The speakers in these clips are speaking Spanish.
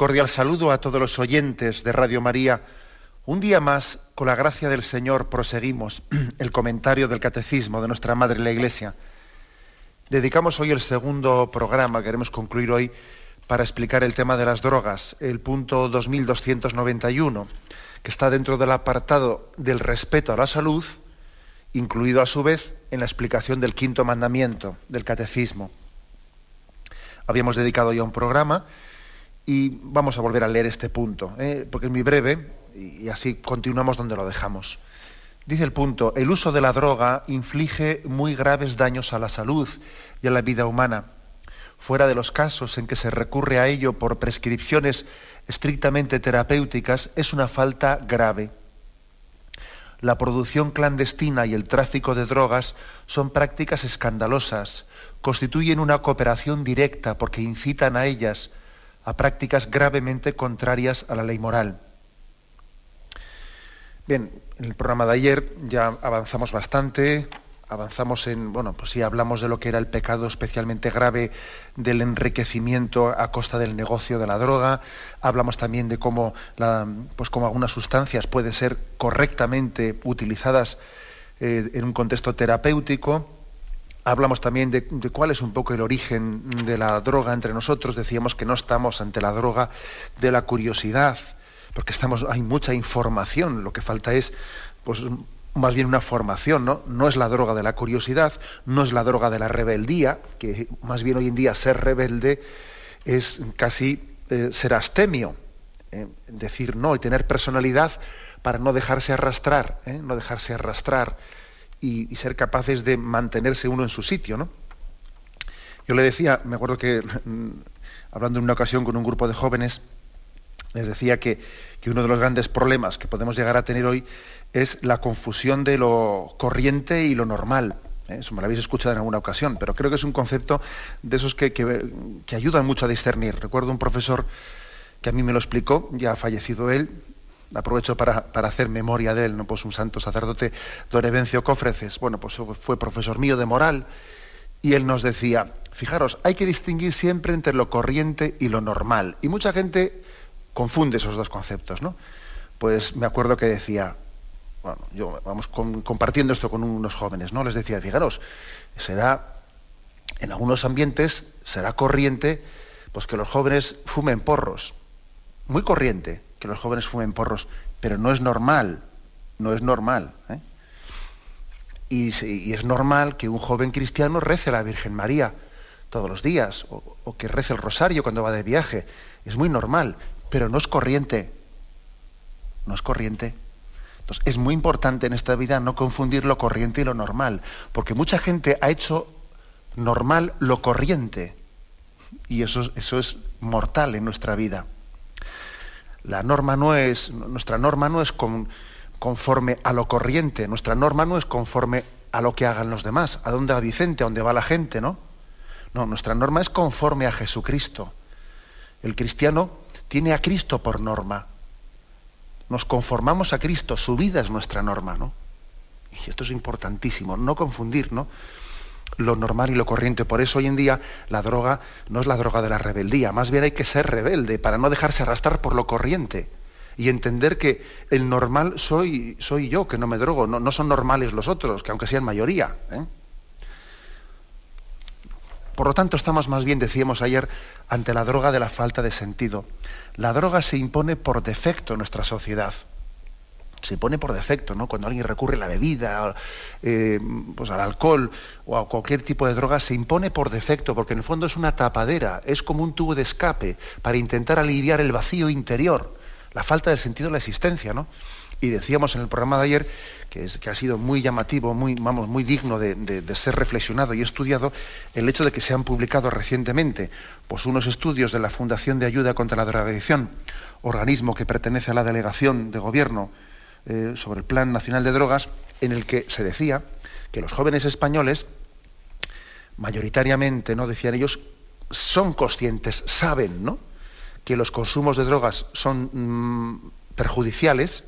Cordial saludo a todos los oyentes de Radio María. Un día más, con la gracia del Señor, proseguimos el comentario del Catecismo de nuestra Madre la Iglesia. Dedicamos hoy el segundo programa, queremos concluir hoy, para explicar el tema de las drogas, el punto 2291, que está dentro del apartado del respeto a la salud, incluido a su vez en la explicación del quinto mandamiento del Catecismo. Habíamos dedicado ya un programa y vamos a volver a leer este punto, ¿eh? porque es muy breve y así continuamos donde lo dejamos. Dice el punto, el uso de la droga inflige muy graves daños a la salud y a la vida humana. Fuera de los casos en que se recurre a ello por prescripciones estrictamente terapéuticas, es una falta grave. La producción clandestina y el tráfico de drogas son prácticas escandalosas, constituyen una cooperación directa porque incitan a ellas, a prácticas gravemente contrarias a la ley moral. Bien, en el programa de ayer ya avanzamos bastante, avanzamos en, bueno, pues sí hablamos de lo que era el pecado especialmente grave del enriquecimiento a costa del negocio de la droga, hablamos también de cómo, pues cómo algunas sustancias pueden ser correctamente utilizadas eh, en un contexto terapéutico, Hablamos también de, cuál es un poco el origen de la droga entre nosotros. Decíamos que no estamos ante la droga de la curiosidad, porque estamos, hay mucha información. Lo que falta es, pues, más bien una formación, ¿no? No es la droga de la curiosidad, no es la droga de la rebeldía, que más bien hoy en día ser rebelde es casi eh, ser astemio, ¿eh? decir no y tener personalidad para no dejarse arrastrar, ¿eh? no dejarse arrastrar y, ser capaces de mantenerse uno en su sitio, ¿no? Yo le decía, me acuerdo que mm, hablando en una ocasión con un grupo de jóvenes, les decía que, uno de los grandes problemas que podemos llegar a tener hoy es la confusión de lo corriente y lo normal. ¿eh? Eso me lo habéis escuchado en alguna ocasión, pero creo que es un concepto de esos que, que ayudan mucho a discernir. Recuerdo un profesor que a mí me lo explicó, ya ha fallecido él, aprovecho para, hacer memoria de él, ¿no? Pues un santo sacerdote, don Evencio Cofreces, bueno, pues fue profesor mío de moral, y él nos decía, fijaros, hay que distinguir siempre entre lo corriente y lo normal. Y mucha gente confunde esos dos conceptos, ¿no? Pues me acuerdo que decía, bueno, yo vamos compartiendo esto con unos jóvenes, ¿no? Les decía, fijaros, será, en algunos ambientes, será corriente, pues que los jóvenes fumen porros. Muy corriente que los jóvenes fumen porros, pero no es normal, no es normal. ¿eh? Y, es normal que un joven cristiano rece a la Virgen María todos los días, o, que rece el rosario cuando va de viaje. Es muy normal, pero no es corriente. No es corriente. Entonces, es muy importante en esta vida no confundir lo corriente y lo normal, porque mucha gente ha hecho normal lo corriente, y eso, eso es mortal en nuestra vida. La norma no es, nuestra norma no es conforme a lo corriente, nuestra norma no es conforme a lo que hagan los demás, a dónde va Vicente, a dónde va la gente, ¿no? No, nuestra norma es conforme a Jesucristo. El cristiano tiene a Cristo por norma. Nos conformamos a Cristo, su vida es nuestra norma, ¿no? Y esto es importantísimo, no confundir, ¿no? Lo normal y lo corriente. Por eso hoy en día la droga no es la droga de la rebeldía, más bien hay que ser rebelde para no dejarse arrastrar por lo corriente y entender que el normal soy, soy yo, que no me drogo, no, no son normales los otros, que aunque sean mayoría. ¿eh? Por lo tanto, estamos más bien, decíamos ayer, ante la droga de la falta de sentido. La droga se impone por defecto en nuestra sociedad. Se pone por defecto, ¿no? Cuando alguien recurre a la bebida, eh, pues al alcohol o a cualquier tipo de droga, se impone por defecto, porque en el fondo es una tapadera, es como un tubo de escape para intentar aliviar el vacío interior, la falta del sentido de la existencia, ¿no? Y decíamos en el programa de ayer que, es, que ha sido muy llamativo, muy, vamos, muy digno de, de, ser reflexionado y estudiado, el hecho de que se han publicado recientemente pues, unos estudios de la Fundación de Ayuda contra la Drogadicción, organismo que pertenece a la delegación de gobierno eh, sobre el Plan Nacional de Drogas, en el que se decía que los jóvenes españoles, mayoritariamente, ¿no? decían ellos, son conscientes, saben, ¿no? que los consumos de drogas son mm, perjudiciales,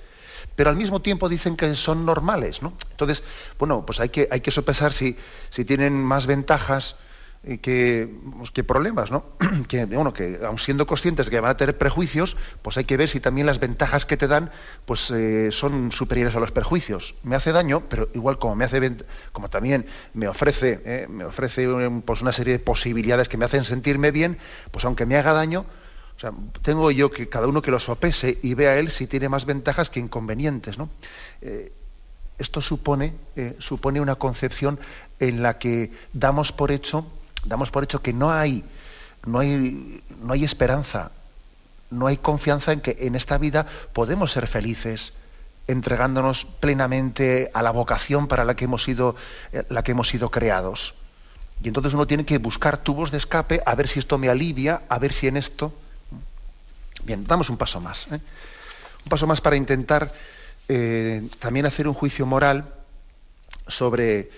pero al mismo tiempo dicen que son normales, ¿no? Entonces, bueno, pues hay que, hay que sopesar si, si tienen más ventajas que, pues, que, problemas, ¿no? que, bueno, que aun siendo conscientes de que van a tener prejuicios, pues hay que ver si también las ventajas que te dan pues, eh, son superiores a los perjuicios. Me hace daño, pero igual como me hace como también me ofrece, eh, me ofrece pues, una serie de posibilidades que me hacen sentirme bien, pues aunque me haga daño, o sea, tengo yo que cada uno que lo sopese y vea él si tiene más ventajas que inconvenientes, ¿no? Eh, esto supone, supone una concepción en la que damos por hecho damos por hecho que no hay, no hay, no hay esperanza, no hay confianza en que en esta vida podemos ser felices entregándonos plenamente a la vocación para la que hemos sido, eh, la que hemos sido creados. Y entonces uno tiene que buscar tubos de escape, a ver si esto me alivia, a ver si en esto. Bien, damos un paso más. ¿eh? Un paso más para intentar eh, también hacer un juicio moral sobre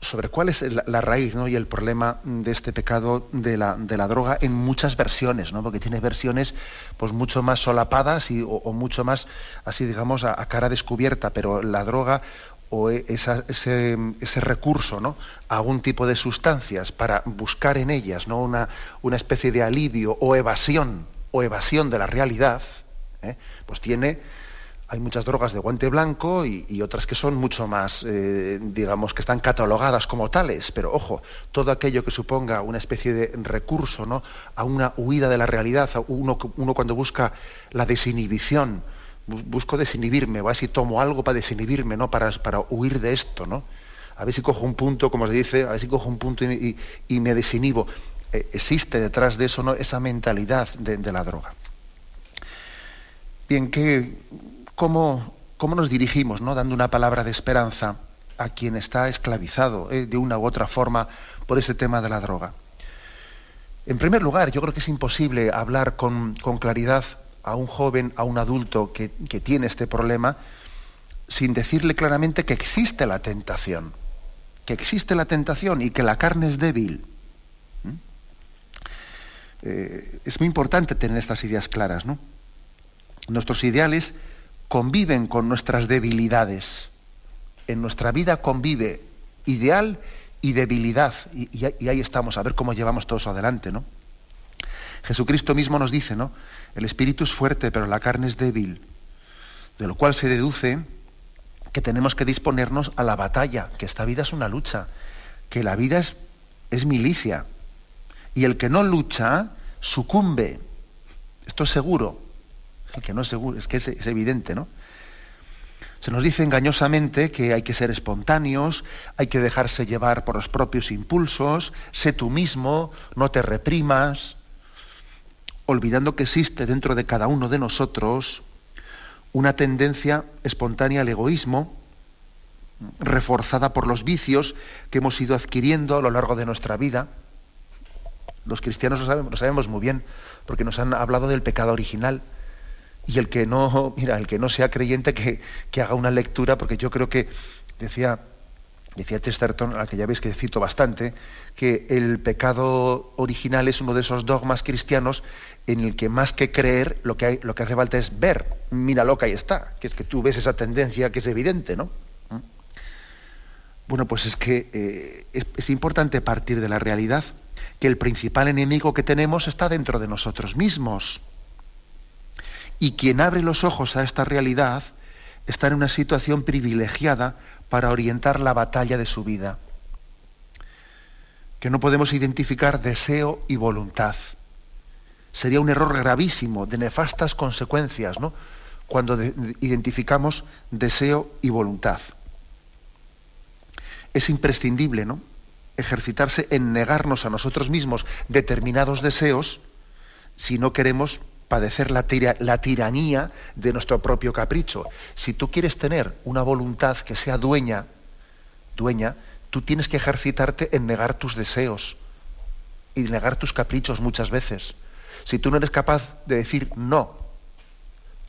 sobre cuál es la, raíz y el problema de este pecado de la, droga en muchas versiones, ¿no? porque tiene versiones pues, mucho más solapadas y, o, mucho más, así digamos, a, cara descubierta, pero la droga o e, ese, recurso ¿no? a algún tipo de sustancias para buscar en ellas ¿no? una, una especie de alivio o evasión o evasión de la realidad, ¿eh? pues tiene hay muchas drogas de guante blanco y, otras que son mucho más, eh, digamos, que están catalogadas como tales, pero ojo, todo aquello que suponga una especie de recurso ¿no? a una huida de la realidad, uno, uno cuando busca la desinhibición, busco desinhibirme, o a ver si tomo algo para desinhibirme, ¿no? para, para huir de esto, ¿no? a ver si cojo un punto, como se dice, a ver si cojo un punto y, me desinhibo. Eh, existe detrás de eso esa mentalidad de, de la droga. Bien, ¿qué, cómo, nos dirigimos, ¿no? dando una palabra de esperanza a quien está esclavizado eh, de una u otra forma por ese tema de la droga. En primer lugar, yo creo que es imposible hablar con, claridad a un joven, a un adulto que, tiene este problema, sin decirle claramente que existe la tentación, que existe la tentación y que la carne es débil. ¿Mm? Eh, es muy importante tener estas ideas claras, ¿no? Nuestros ideales conviven con nuestras debilidades. En nuestra vida convive ideal y debilidad. Y, ahí estamos, a ver cómo llevamos todo eso adelante, ¿no? Jesucristo mismo nos dice, ¿no? El espíritu es fuerte, pero la carne es débil. De lo cual se deduce que tenemos que disponernos a la batalla, que esta vida es una lucha, que la vida es, es milicia. Y el que no lucha, sucumbe. Esto es seguro que no es seguro, es que es, evidente, ¿no? Se nos dice engañosamente que hay que ser espontáneos, hay que dejarse llevar por los propios impulsos, sé tú mismo, no te reprimas, olvidando que existe dentro de cada uno de nosotros una tendencia espontánea al egoísmo, reforzada por los vicios que hemos ido adquiriendo a lo largo de nuestra vida. Los cristianos lo sabemos, lo sabemos muy bien, porque nos han hablado del pecado original y el que no, mira, el que no sea creyente que, haga una lectura, porque yo creo que, decía, decía Chesterton, al que ya veis que cito bastante, que el pecado original es uno de esos dogmas cristianos en el que más que creer, lo que, lo que hace falta es ver, míralo que ahí está, que es que tú ves esa tendencia que es evidente, ¿no? ¿Mm? Bueno, pues es que eh, es importante partir de la realidad, que el principal enemigo que tenemos está dentro de nosotros mismos. Y quien abre los ojos a esta realidad está en una situación privilegiada para orientar la batalla de su vida. Que no podemos identificar deseo y voluntad. Sería un error gravísimo, de nefastas consecuencias, ¿no? cuando de- identificamos deseo y voluntad. Es imprescindible, ¿no? Ejercitarse en negarnos a nosotros mismos determinados deseos si no queremos padecer la, la tiranía de nuestro propio capricho. Si tú quieres tener una voluntad que sea dueña, dueña, tú tienes que ejercitarte en negar tus deseos y negar tus caprichos muchas veces. Si tú no eres capaz de decir no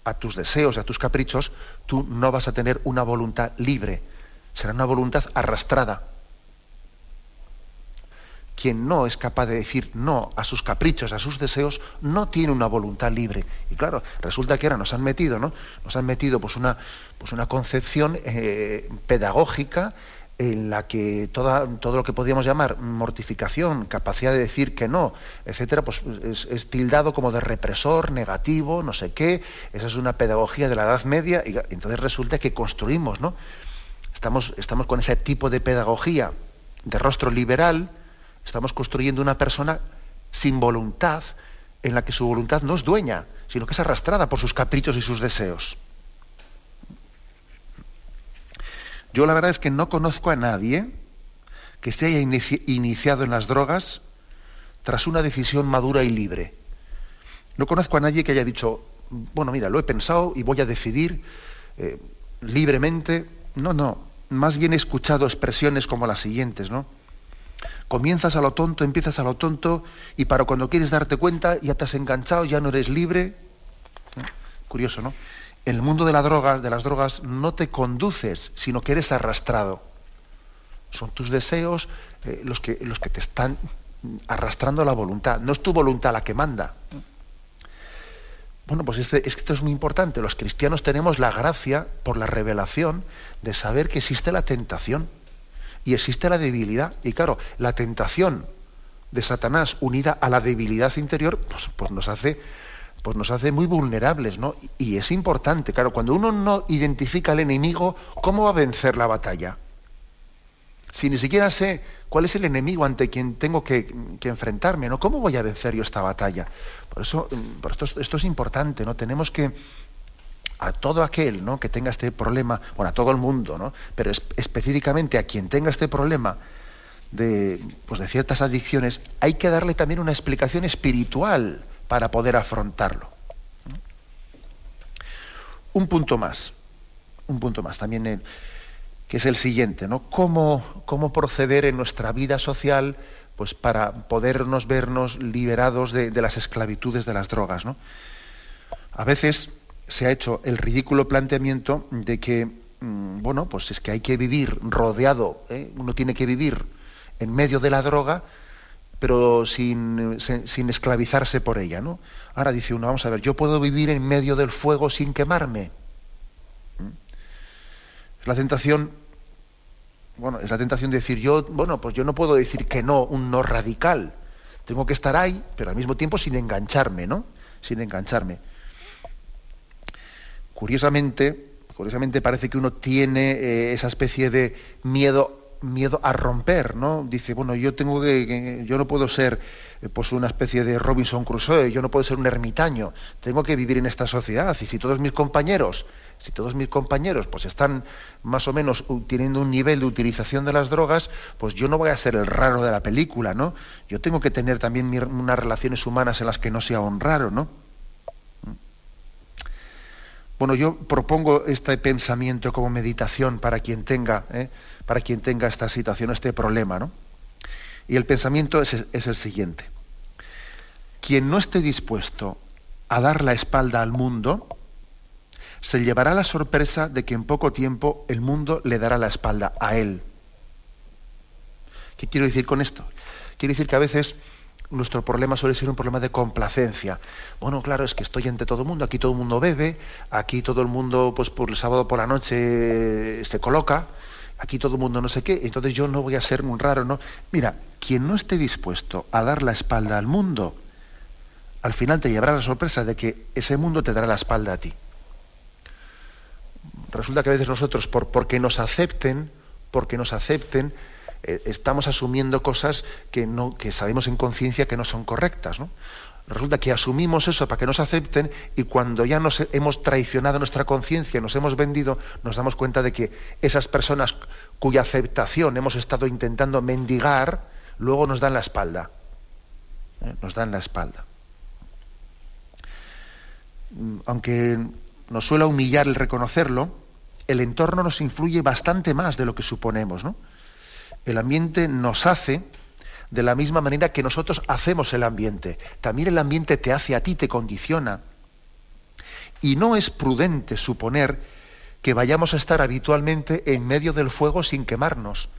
a tus deseos, a tus caprichos, tú no vas a tener una voluntad libre. Será una voluntad arrastrada. Quien no es capaz de decir no a sus caprichos, a sus deseos, no tiene una voluntad libre. Y claro, resulta que ahora nos han metido, ¿no? Nos han metido pues una, pues una concepción eh, pedagógica en la que todo lo que podríamos llamar mortificación, capacidad de decir que no, etcétera, pues es, es tildado como de represor, negativo, no sé qué. Esa es una pedagogía de la Edad Media y entonces resulta que construimos, ¿no? Estamos, estamos con ese tipo de pedagogía de rostro liberal, estamos construyendo una persona sin voluntad, en la que su voluntad no es dueña, sino que es arrastrada por sus caprichos y sus deseos. Yo la verdad es que no conozco a nadie que se haya inici- iniciado en las drogas tras una decisión madura y libre. No conozco a nadie que haya dicho, bueno, mira, lo he pensado y voy a decidir eh, libremente. No, no. Más bien he escuchado expresiones como las siguientes, ¿no? Comienzas a lo tonto, empiezas a lo tonto y para cuando quieres darte cuenta ya te has enganchado, ya no eres libre. ¿Eh? Curioso, ¿no? El mundo de, la droga, de las drogas no te conduces, sino que eres arrastrado. Son tus deseos eh, los, que, los que te están arrastrando la voluntad. No es tu voluntad la que manda. Bueno, pues este, esto es muy importante. Los cristianos tenemos la gracia, por la revelación, de saber que existe la tentación y existe la debilidad. Y claro, la tentación de Satanás unida a la debilidad interior, pues, pues nos hace pues nos hace muy vulnerables, ¿no? Y es importante, claro, cuando uno no identifica al enemigo, ¿cómo va a vencer la batalla? Si ni siquiera sé cuál es el enemigo ante quien tengo que, que enfrentarme, ¿no? ¿Cómo voy a vencer yo esta batalla? Por eso, por esto, esto es importante, ¿no? Tenemos que a todo aquel ¿no? que tenga este problema, bueno, a todo el mundo, ¿no? pero es, específicamente a quien tenga este problema de, pues de ciertas adicciones, hay que darle también una explicación espiritual para poder afrontarlo. Un punto más, un punto más también, eh, que es el siguiente, ¿no? ¿Cómo, ¿Cómo proceder en nuestra vida social pues, para podernos vernos liberados de, de las esclavitudes de las drogas? ¿no? A veces se ha hecho el ridículo planteamiento de que, mmm, bueno, pues es que hay que vivir rodeado, ¿eh? uno tiene que vivir en medio de la droga, pero sin, sin, esclavizarse por ella, ¿no? Ahora dice uno, vamos a ver, yo puedo vivir en medio del fuego sin quemarme. ¿Mm? Es la tentación, bueno, es la tentación de decir yo, bueno, pues yo no puedo decir que no, un no radical. Tengo que estar ahí, pero al mismo tiempo sin engancharme, ¿no? Sin engancharme. Curiosamente, curiosamente parece que uno tiene eh, esa especie de miedo miedo a romper, ¿no? Dice, bueno, yo tengo que, yo no puedo ser eh, pues una especie de Robinson Crusoe, yo no puedo ser un ermitaño, tengo que vivir en esta sociedad y si todos mis compañeros, si todos mis compañeros pues están más o menos teniendo un nivel de utilización de las drogas, pues yo no voy a ser el raro de la película, ¿no? Yo tengo que tener también unas relaciones humanas en las que no sea un raro, ¿no? Bueno, yo propongo este pensamiento como meditación para quien tenga, ¿eh? para quien tenga esta situación, este problema, ¿no? Y el pensamiento es, es, el siguiente. Quien no esté dispuesto a dar la espalda al mundo, se llevará la sorpresa de que en poco tiempo el mundo le dará la espalda a él. ¿Qué quiero decir con esto? Quiero decir que a veces nuestro problema suele ser un problema de complacencia. Bueno, claro, es que estoy entre todo el mundo, aquí todo el mundo bebe, aquí todo el mundo, pues por el sábado por la noche se coloca, aquí todo el mundo no sé qué, entonces yo no voy a ser un raro, ¿no? Mira, quien no esté dispuesto a dar la espalda al mundo, al final te llevará la sorpresa de que ese mundo te dará la espalda a ti. Resulta que a veces nosotros, por, porque nos acepten, porque nos acepten, eh, estamos asumiendo cosas que, no, que sabemos en conciencia que no son correctas. ¿no? Resulta que asumimos eso para que nos acepten y cuando ya nos hemos traicionado nuestra conciencia, nos hemos vendido, nos damos cuenta de que esas personas cuya aceptación hemos estado intentando mendigar, luego nos dan la espalda. ¿eh? Nos dan la espalda. Mm, aunque nos suele humillar el reconocerlo, el entorno nos influye bastante más de lo que suponemos. El ambiente nos hace de la misma manera que nosotros hacemos el ambiente. También el ambiente te hace a ti, te condiciona. Y no es prudente suponer que vayamos a estar habitualmente en medio del fuego sin quemarnos.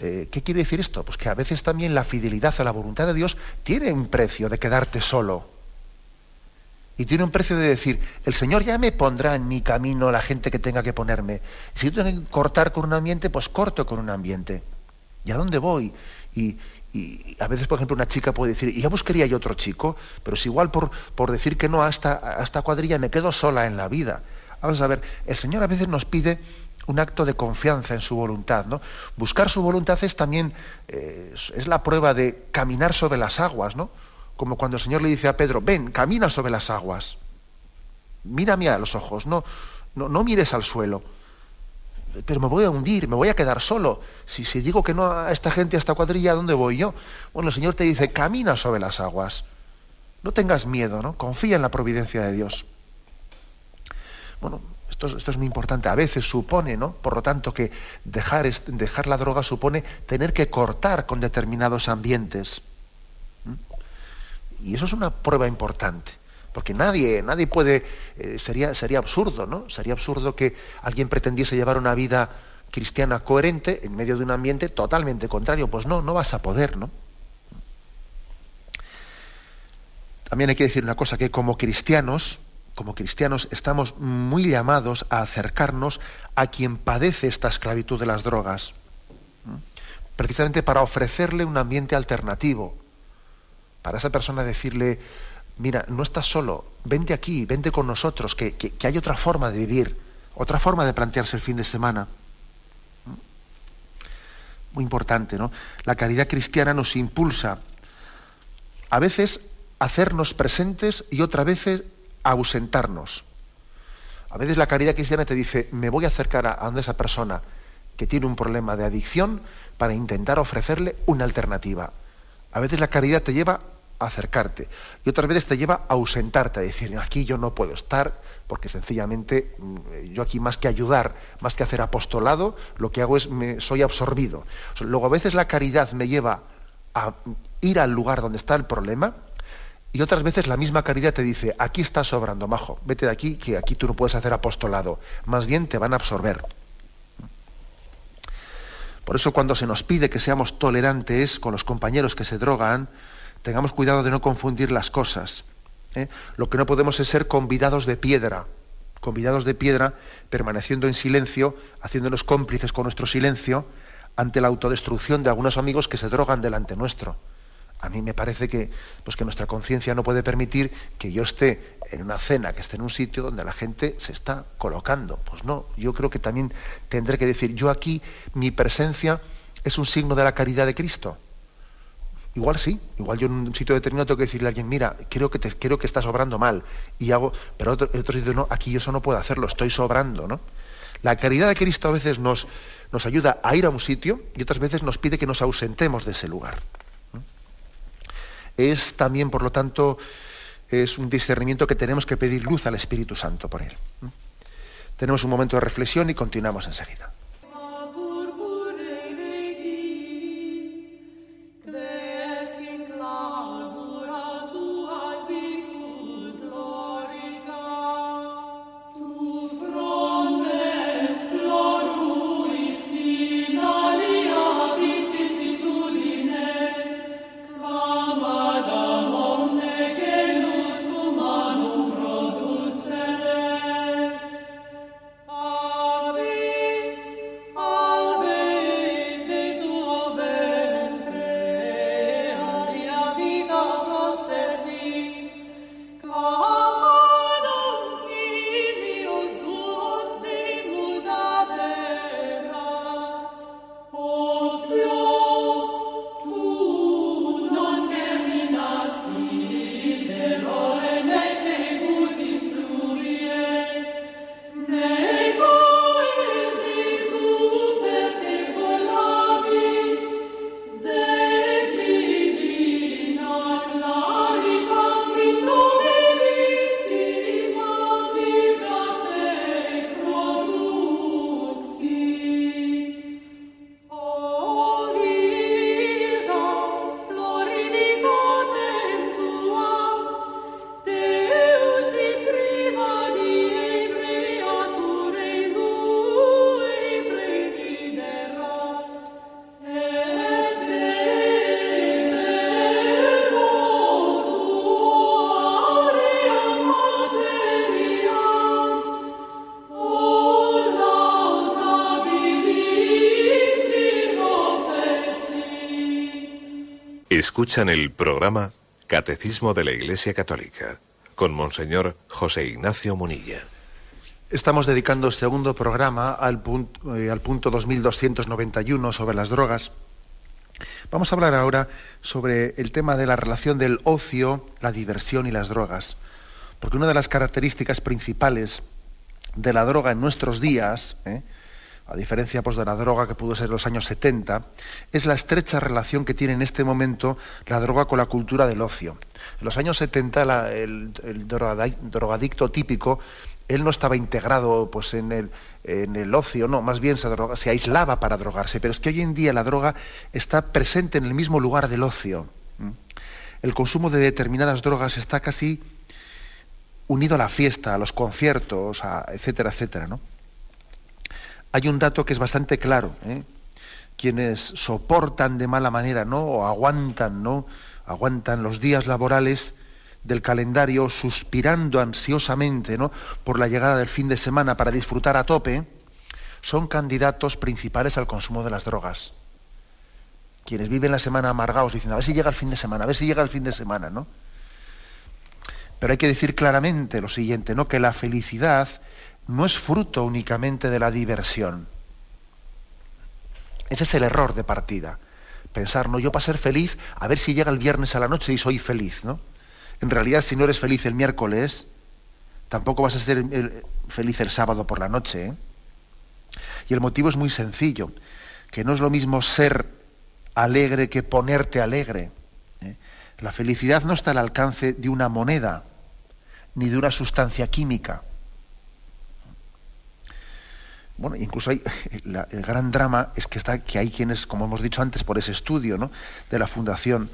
Eh, ¿Qué quiere decir esto? Pues que a veces también la fidelidad a la voluntad de Dios tiene un precio de quedarte solo. Y tiene un precio de decir, el Señor ya me pondrá en mi camino la gente que tenga que ponerme. Si yo tengo que cortar con un ambiente, pues corto con un ambiente. ¿Y a dónde voy? Y, a veces, por ejemplo, una chica puede decir, y ya buscaría yo otro chico, pero es igual por, por decir que no a esta, a esta cuadrilla me quedo sola en la vida. Vamos a ver, el Señor a veces nos pide un acto de confianza en su voluntad. ¿no? Buscar su voluntad es también eh, es la prueba de caminar sobre las aguas, ¿no? Como cuando el Señor le dice a Pedro, ven, camina sobre las aguas. Mírame a los ojos, no, no, no mires al suelo pero me voy a hundir, me voy a quedar solo. Si, si digo que no a esta gente, a esta cuadrilla, ¿a dónde voy yo? Bueno, el Señor te dice, camina sobre las aguas. No tengas miedo, ¿no? Confía en la providencia de Dios. Bueno, esto, esto es muy importante. A veces supone, ¿no? Por lo tanto, que dejar, dejar la droga supone tener que cortar con determinados ambientes. ¿Mm? Y eso es una prueba importante. Porque nadie, nadie puede, eh, sería, sería absurdo, ¿no? Sería absurdo que alguien pretendiese llevar una vida cristiana coherente en medio de un ambiente totalmente contrario. Pues no, no vas a poder, ¿no? También hay que decir una cosa, que como cristianos, como cristianos estamos muy llamados a acercarnos a quien padece esta esclavitud de las drogas, precisamente para ofrecerle un ambiente alternativo, para esa persona decirle, mira, no estás solo, vente aquí, vente con nosotros, que, hay otra forma de vivir, otra forma de plantearse el fin de semana. Muy importante, ¿no? La caridad cristiana nos impulsa a veces hacernos presentes y otras veces a ausentarnos. A veces la caridad cristiana te dice, me voy a acercar a, a esa persona que tiene un problema de adicción para intentar ofrecerle una alternativa. A veces la caridad te lleva acercarte. Y otras veces te lleva a ausentarte, a decir, aquí yo no puedo estar, porque sencillamente mm, yo aquí más que ayudar, más que hacer apostolado, lo que hago es, me, soy absorbido. luego a veces la caridad me lleva a ir al lugar donde está el problema, y otras veces la misma caridad te dice, aquí estás sobrando, majo, vete de aquí, que aquí tú no puedes hacer apostolado. Más bien te van a absorber. Por eso cuando se nos pide que seamos tolerantes con los compañeros que se drogan, Tengamos cuidado de no confundir las cosas. ¿eh? Lo que no podemos es ser convidados de piedra, convidados de piedra, permaneciendo en silencio, haciéndonos cómplices con nuestro silencio ante la autodestrucción de algunos amigos que se drogan delante nuestro. A mí me parece que, pues que nuestra conciencia no puede permitir que yo esté en una cena, que esté en un sitio donde la gente se está colocando. Pues no, yo creo que también tendré que decir, yo aquí, mi presencia es un signo de la caridad de Cristo. Igual sí, igual yo en un sitio determinado tengo que decirle a alguien, mira, creo que te, creo que estás obrando mal. Y hago, pero otro, otro no, aquí yo eso no puedo hacerlo, estoy sobrando, ¿no? La caridad de Cristo a veces nos, nos ayuda a ir a un sitio y otras veces nos pide que nos ausentemos de ese lugar. Es también, por lo tanto, es un discernimiento que tenemos que pedir luz al Espíritu Santo por él. Tenemos un momento de reflexión y continuamos enseguida. Escuchan el programa Catecismo de la Iglesia Católica con Monseñor José Ignacio Munilla. Estamos dedicando el segundo programa al punto, eh, al punto 2291 sobre las drogas. Vamos a hablar ahora sobre el tema de la relación del ocio, la diversión y las drogas. Porque una de las características principales de la droga en nuestros días, ¿eh? A diferencia pues, de la droga que pudo ser en los años 70, es la estrecha relación que tiene en este momento la droga con la cultura del ocio. En los años 70 el, drogadicto típico, él no estaba integrado pues, en, el, en el ocio, no, más bien se, aislaba para drogarse, pero es que hoy en día la droga está presente en el mismo lugar del ocio. El consumo de determinadas drogas está casi unido a la fiesta, a los conciertos, a etcétera, etcétera, ¿no? Hay un dato que es bastante claro. ¿eh? Quienes soportan de mala manera, ¿no? O aguantan, ¿no? Aguantan los días laborales del calendario suspirando ansiosamente, ¿no? Por la llegada del fin de semana para disfrutar a tope, son candidatos principales al consumo de las drogas. Quienes viven la semana amargados diciendo, a ver si llega el fin de semana, a ver si llega el fin de semana, ¿no? Pero hay que decir claramente lo siguiente, ¿no? Que la felicidad no es fruto únicamente de la diversión. Ese es el error de partida. Pensar, no, yo para ser feliz, a ver si llega el viernes a la noche y soy feliz, ¿no? En realidad, si no eres feliz el miércoles, tampoco vas a ser feliz el sábado por la noche. ¿eh? Y el motivo es muy sencillo, que no es lo mismo ser alegre que ponerte alegre. ¿eh? La felicidad no está al alcance de una moneda, ni de una sustancia química. Bueno, incluso hay, el gran drama es que, está, que hay quienes, como hemos dicho antes, por ese estudio ¿no? de la Fundación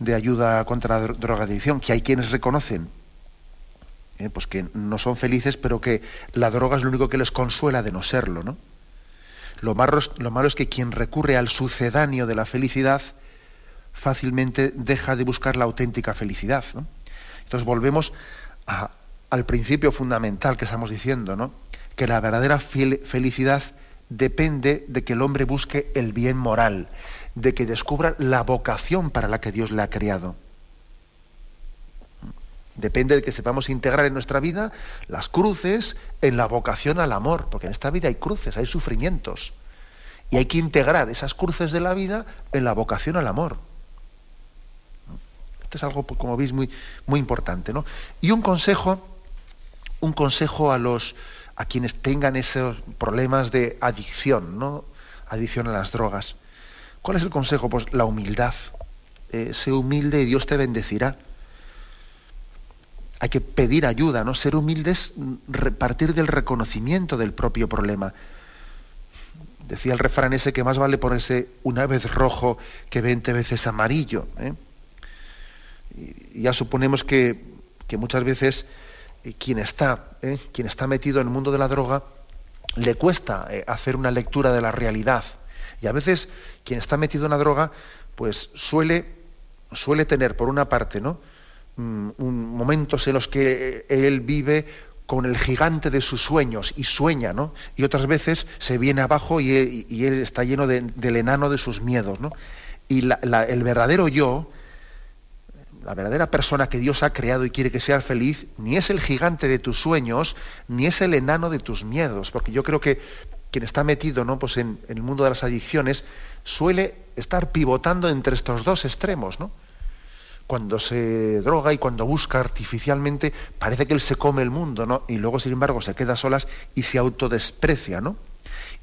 de Ayuda contra la Drogadicción, que hay quienes reconocen eh, pues que no son felices, pero que la droga es lo único que les consuela de no serlo. ¿no? Lo, malo es, lo malo es que quien recurre al sucedáneo de la felicidad fácilmente deja de buscar la auténtica felicidad. ¿no? Entonces volvemos al principio fundamental que estamos diciendo, ¿no? Que la verdadera felicidad depende de que el hombre busque el bien moral, de que descubra la vocación para la que Dios le ha creado. Depende de que sepamos integrar en nuestra vida las cruces en la vocación al amor, porque en esta vida hay cruces, hay sufrimientos. Y hay que integrar esas cruces de la vida en la vocación al amor. Esto es algo, como veis, muy, muy importante. ¿no? Y un consejo, un consejo a los, a quienes tengan esos problemas de adicción, ¿no? Adicción a las drogas. ¿Cuál es el consejo? Pues la humildad. Eh, sé humilde y Dios te bendecirá. Hay que pedir ayuda, ¿no? Ser humildes, partir del reconocimiento del propio problema. Decía el refrán ese que más vale ponerse una vez rojo que veinte veces amarillo. ¿eh? Y ya suponemos que, que muchas veces quien, está, eh, quien está metido en el mundo de la droga le cuesta eh, hacer una lectura de la realidad. Y a veces quien está metido en la droga, pues suele, suele tener, por una parte, ¿no? Mm, momentos en los que él vive con el gigante de sus sueños y sueña, ¿no? Y otras veces se viene abajo y, él, está lleno del enano de sus miedos, ¿no? Y el verdadero yo, la verdadera persona que Dios ha creado y quiere que sea feliz, ni es el gigante de tus sueños, ni es el enano de tus miedos, porque yo creo que quien está metido ¿no? pues en, el mundo de las adicciones suele estar pivotando entre estos dos extremos, ¿no? Cuando se droga y cuando busca artificialmente, parece que él se come el mundo, ¿no? Y luego, sin embargo, se queda solas y se autodesprecia, ¿no?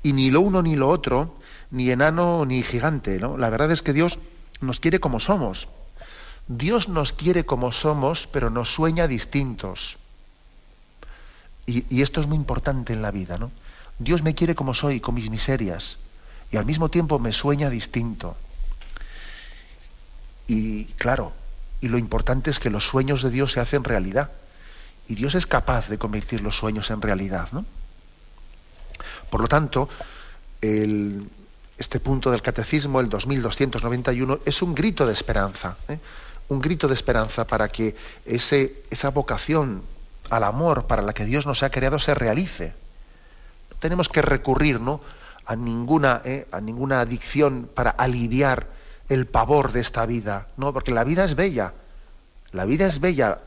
Y ni lo uno ni lo otro, ni enano ni gigante, ¿no? La verdad es que Dios nos quiere como somos. Dios nos quiere como somos, pero nos sueña distintos. Y, esto es muy importante en la vida, ¿no? Dios me quiere como soy, con mis miserias, y al mismo tiempo me sueña distinto. Y claro, y lo importante es que los sueños de Dios se hacen realidad. Y Dios es capaz de convertir los sueños en realidad, ¿no? Por lo tanto, este punto del catecismo, el 2291, es un grito de esperanza. ¿eh? Un grito de esperanza para que ese, esa vocación al amor para la que Dios nos ha creado se realice. No tenemos que recurrir ¿no? a, ninguna, ¿eh? a ninguna adicción para aliviar el pavor de esta vida, no, porque la vida es bella. La vida es bella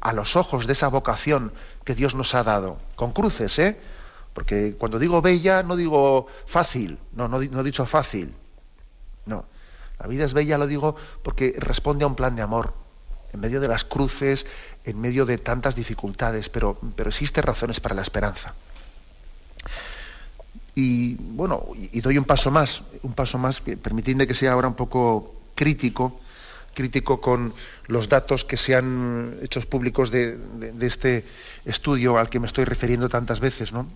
a los ojos de esa vocación que Dios nos ha dado, con cruces, ¿eh? Porque cuando digo bella no digo fácil, no, no, no he dicho fácil, no. La vida es bella, lo digo porque responde a un plan de amor, en medio de las cruces, en medio de tantas dificultades, pero, pero existen razones para la esperanza. Y bueno, y doy un paso más, un paso más, permitidme que sea ahora un poco crítico, crítico con los datos que se han hecho públicos de, este estudio al que me estoy refiriendo tantas veces, ¿no?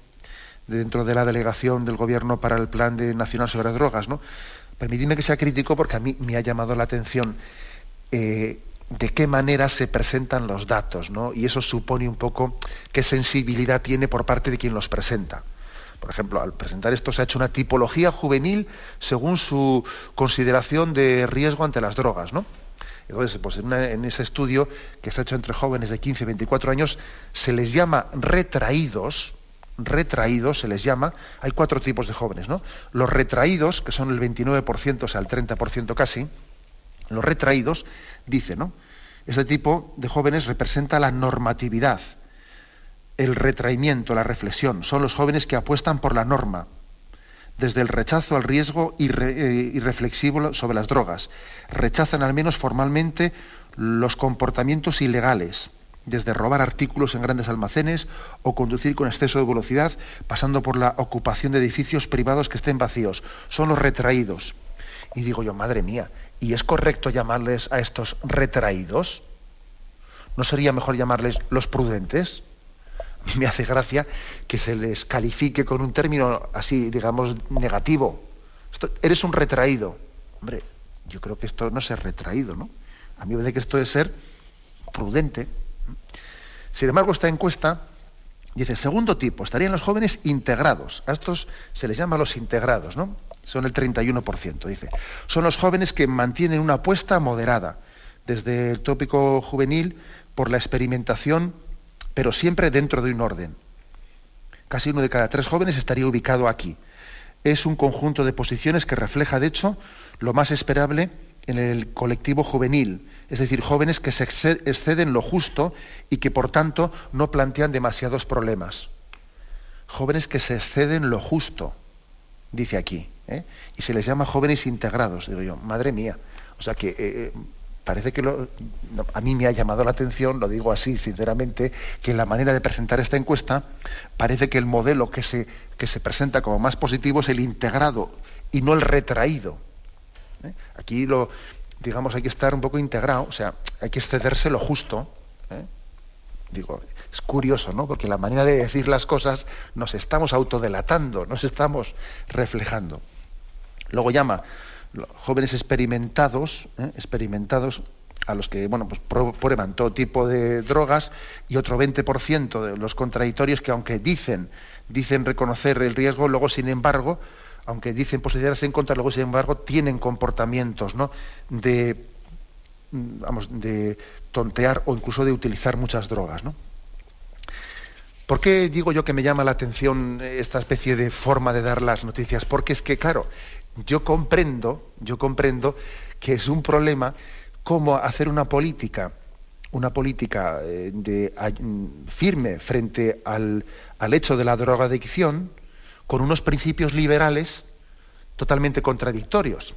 dentro de la delegación del gobierno para el plan nacional sobre drogas, ¿no? Permitidme que sea crítico porque a mí me ha llamado la atención eh, de qué manera se presentan los datos, ¿no? Y eso supone un poco qué sensibilidad tiene por parte de quien los presenta. Por ejemplo, al presentar esto se ha hecho una tipología juvenil según su consideración de riesgo ante las drogas, ¿no? Entonces, pues en, ese estudio que se ha hecho entre jóvenes de 15 y 24 años, se les llama retraídos, retraídos se les llama, hay cuatro tipos de jóvenes, ¿no? Los retraídos, que son el 29%, o sea, el 30% casi, los retraídos, dice, ¿no? Este tipo de jóvenes representa la normatividad, el retraimiento, la reflexión. Son los jóvenes que apuestan por la norma, desde el rechazo al riesgo eh, irreflexivo sobre las drogas. Rechazan al menos formalmente los comportamientos ilegales, desde robar artículos en grandes almacenes o conducir con exceso de velocidad, pasando por la ocupación de edificios privados que estén vacíos. Son los retraídos. Y digo yo, madre mía, ¿y es correcto llamarles a estos retraídos? ¿No sería mejor llamarles los prudentes? me hace gracia que se les califique con un término así, digamos, negativo. eres un retraído. Hombre, yo creo que esto no es ser retraído, ¿no? A mí me parece que esto es ser prudente. Sin embargo, esta encuesta dice, segundo tipo, estarían los jóvenes integrados. A estos se les llama los integrados, ¿no? Son el 31%, dice. Son los jóvenes que mantienen una apuesta moderada, desde el tópico juvenil por la experimentación pero siempre dentro de un orden. Casi uno de cada tres jóvenes estaría ubicado aquí. Es un conjunto de posiciones que refleja, de hecho, lo más esperable en el colectivo juvenil, es decir, jóvenes que se exceden lo justo y que por tanto no plantean demasiados problemas. Jóvenes que se exceden lo justo, dice aquí, ¿eh? y se les llama jóvenes integrados, digo yo, madre mía. O sea que eh, parece que a mí me ha llamado la atención, lo digo así sinceramente, que la manera de presentar esta encuesta parece que el modelo que se, que se presenta como más positivo es el integrado y no el retraído. ¿eh? Aquí lo, digamos, hay que estar un poco integrado, o sea, hay que excederse lo justo. ¿eh? Digo, es curioso, ¿no? Porque la manera de decir las cosas nos estamos autodelatando, nos estamos reflejando. Luego llama jóvenes experimentados, ¿eh? experimentados a los que bueno, pues prueban todo tipo de drogas y otro 20% de los contradictorios que aunque dicen, dicen reconocer el riesgo, luego sin embargo, aunque dicen posicionarse en contra, luego sin embargo tienen comportamientos ¿no? de, vamos, de tontear o incluso de utilizar muchas drogas. ¿no? ¿Por qué digo yo que me llama la atención esta especie de forma de dar las noticias? Porque es que, claro, yo comprendo, yo comprendo que es un problema cómo hacer una política, una política eh, de, firme frente al, al hecho de la drogadicción con unos principios liberales totalmente contradictorios.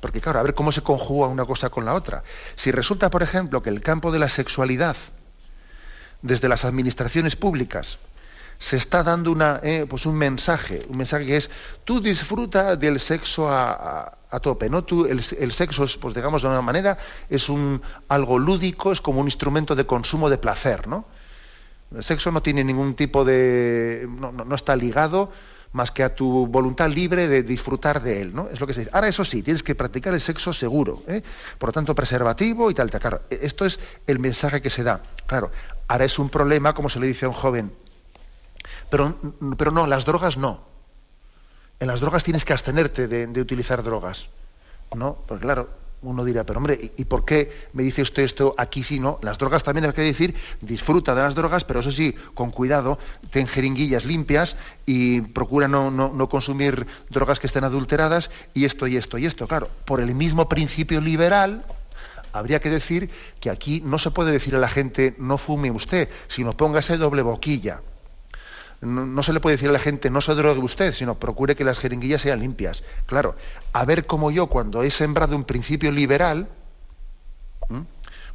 Porque claro, a ver cómo se conjuga una cosa con la otra. Si resulta, por ejemplo, que el campo de la sexualidad, desde las administraciones públicas, se está dando una, eh, pues un mensaje, un mensaje que es, tú disfruta del sexo a, tope, ¿no? Tú, el, sexo, es, pues digamos de una manera, es un, algo lúdico, es como un instrumento de consumo de placer, ¿no? El sexo no tiene ningún tipo de... no, está ligado más que a tu voluntad libre de disfrutar de él, ¿no? Es lo que se dice. Ahora, eso sí, tienes que practicar el sexo seguro, ¿eh? por lo tanto, preservativo y tal, tal. Claro, e, esto es el mensaje que se da. Claro, ahora es un problema, como se le dice a un joven, pero, pero no, las drogas no. En las drogas tienes que abstenerte de, utilizar drogas. No, porque claro, uno dirá, pero hombre, ¿y por qué me dice usted esto aquí sí no? Las drogas también hay que decir, disfruta de las drogas, pero eso sí, con cuidado, ten jeringuillas limpias y procura no, no, consumir drogas que estén adulteradas y esto y esto y esto. Claro, por el mismo principio liberal, habría que decir que aquí no se puede decir a la gente no fume usted, sino póngase doble boquilla. No, se le puede decir a la gente no se drogue usted, sino procure que las jeringuillas sean limpias. Claro, a ver cómo yo cuando he sembrado un principio liberal,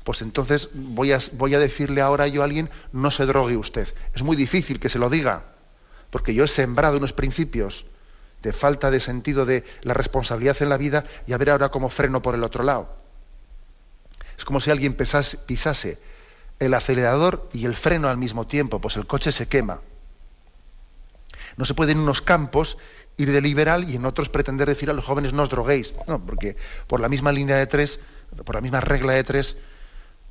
pues entonces voy a, decirle ahora yo a alguien no se drogue usted. Es muy difícil que se lo diga, porque yo he sembrado unos principios de falta de sentido de la responsabilidad en la vida y a ver ahora cómo freno por el otro lado. Es como si alguien pisase el acelerador y el freno al mismo tiempo, pues el coche se quema. No se puede en unos campos ir de liberal y en otros pretender decir a los jóvenes no os droguéis. No, porque por la misma línea de tres, por la misma regla de tres,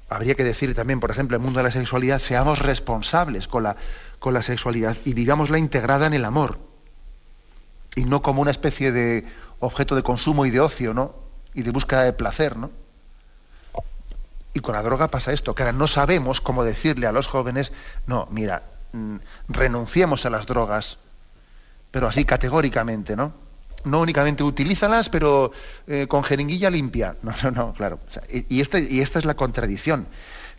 habría que decir también, por ejemplo, en el mundo de la sexualidad, seamos responsables con la, con la sexualidad y vivámosla integrada en el amor. Y no como una especie de objeto de consumo y de ocio, ¿no? Y de búsqueda de placer, ¿no? Y con la droga pasa esto, que ahora no sabemos cómo decirle a los jóvenes, no, mira, mm, renunciemos a las drogas, pero así categóricamente, ¿no? No únicamente utilízalas, pero eh, con jeringuilla limpia. No, no, no, claro. y, este, y esta es la contradicción,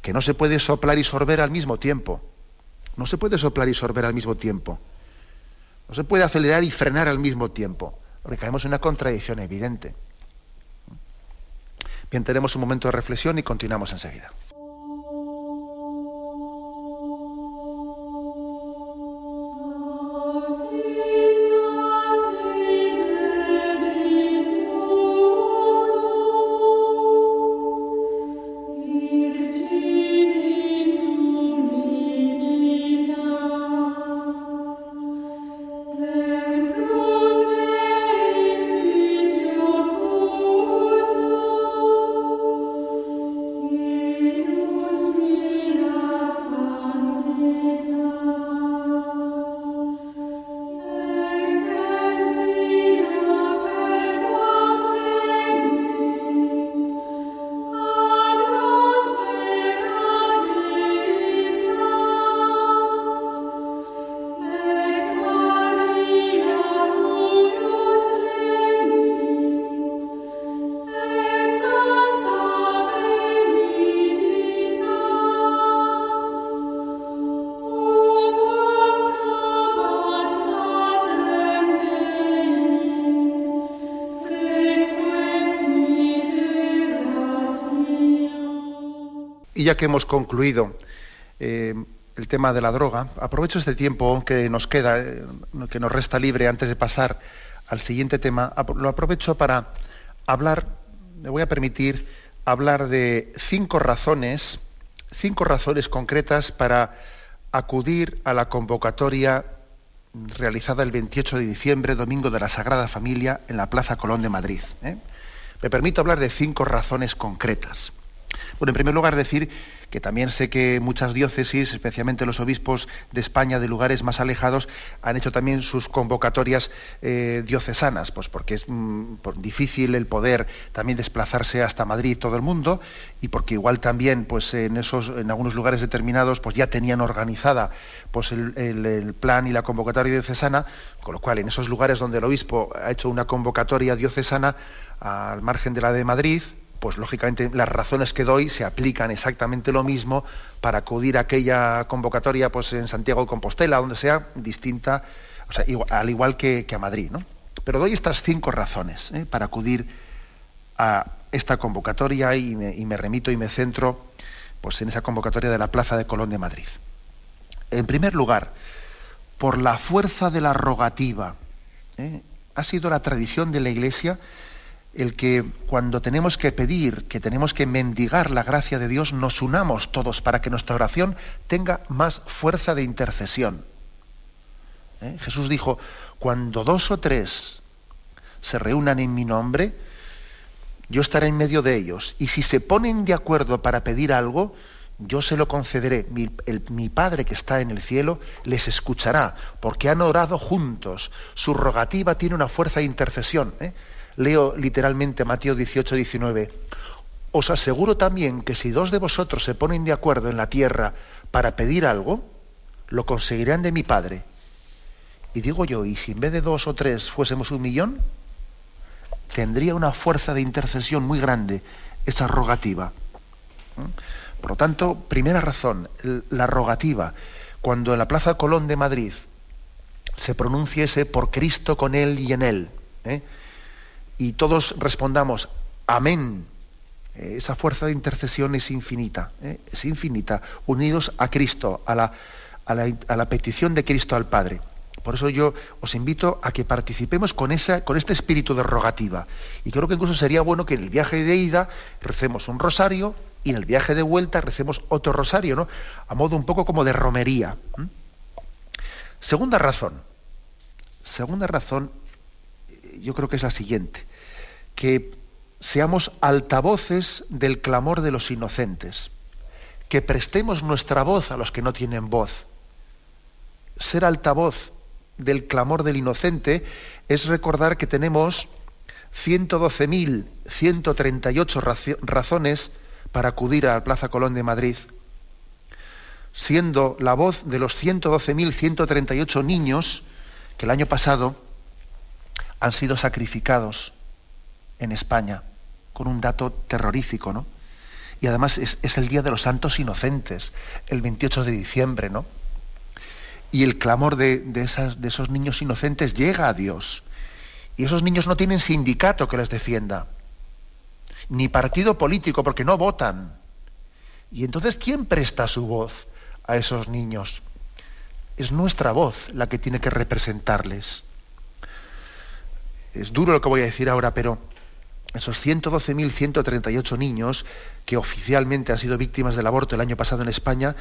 que no se puede soplar y sorber al mismo tiempo. No se puede soplar y sorber al mismo tiempo. No se puede acelerar y frenar al mismo tiempo, porque caemos en una contradicción evidente. Bien, tenemos un momento de reflexión y continuamos enseguida. Ya que hemos concluido eh, el tema de la droga, aprovecho este tiempo que nos queda, eh, que nos resta libre antes de pasar al siguiente tema, lo aprovecho para hablar, me voy a permitir hablar de cinco razones, cinco razones concretas para acudir a la convocatoria realizada el 28 de diciembre, domingo de la Sagrada Familia, en la Plaza Colón de Madrid. ¿eh? Me permito hablar de cinco razones concretas. Bueno, en primer lugar decir que también sé que muchas diócesis, especialmente los obispos de España de lugares más alejados, han hecho también sus convocatorias eh, diocesanas, pues porque es mm, difícil el poder también desplazarse hasta Madrid todo el mundo y porque igual también pues en esos en algunos lugares determinados pues ya tenían organizada pues el, el plan y la convocatoria diocesana, con lo cual en esos lugares donde el obispo ha hecho una convocatoria diocesana al margen de la de Madrid, pues lógicamente las razones que doy se aplican exactamente lo mismo para acudir a aquella convocatoria pues en Santiago de Compostela, donde sea distinta, o sea, al igual que, a Madrid, ¿no? Pero doy estas cinco razones ¿eh? para acudir a esta convocatoria y me, remito y me centro pues en esa convocatoria de la Plaza de Colón de Madrid. En primer lugar, por la fuerza de la rogativa. ¿eh? Ha sido la tradición de la Iglesia el que cuando tenemos que pedir, que tenemos que mendigar la gracia de Dios, nos unamos todos para que nuestra oración tenga más fuerza de intercesión. ¿Eh? Jesús dijo, cuando dos o tres se reúnan en mi nombre, yo estaré en medio de ellos. Y si se ponen de acuerdo para pedir algo, yo se lo concederé. Mi, Padre que está en el cielo les escuchará, porque han orado juntos. Su rogativa tiene una fuerza de intercesión. ¿eh? Leo literalmente Mateo 18, 19. Os aseguro también que si dos de vosotros se ponen de acuerdo en la tierra para pedir algo, lo conseguirán de mi Padre. Y digo yo, ¿y si en vez de dos o tres fuésemos un millón? Tendría una fuerza de intercesión muy grande esa rogativa. ¿Mm? Por lo tanto, primera razón, la rogativa. Cuando en la Plaza Colón de Madrid se pronunciese por Cristo con Él y en Él, ¿eh? Y todos respondamos, amén, eh, esa fuerza de intercesión es infinita, ¿eh? es infinita, unidos a Cristo, a la, a la, petición de Cristo al Padre. Por eso yo os invito a que participemos con, esa, con este espíritu de rogativa. Y creo que incluso sería bueno que en el viaje de ida recemos un rosario y en el viaje de vuelta recemos otro rosario, ¿no? A modo un poco como de romería. Segunda razón. Segunda razón, yo creo que es la siguiente. Que seamos altavoces del clamor de los inocentes. Que prestemos nuestra voz a los que no tienen voz ser altavoz del clamor del inocente es recordar que tenemos 112.138 razones para acudir a la Plaza Colón de Madrid, siendo la voz de los 112.138 niños que el año pasado han sido sacrificados en España, con un dato terrorífico, ¿no? Y además es, el Día de los Santos Inocentes, el 28 de diciembre, ¿no? y el clamor de, de esos niños inocentes llega a Dios. Y esos niños no tienen sindicato que les defienda, ni partido político, porque no votan. Y entonces, ¿quién presta su voz a esos niños? Es nuestra voz la que tiene que representarles. Es duro lo que voy a decir ahora, pero esos 112.138 niños que oficialmente han sido víctimas del aborto el año pasado en España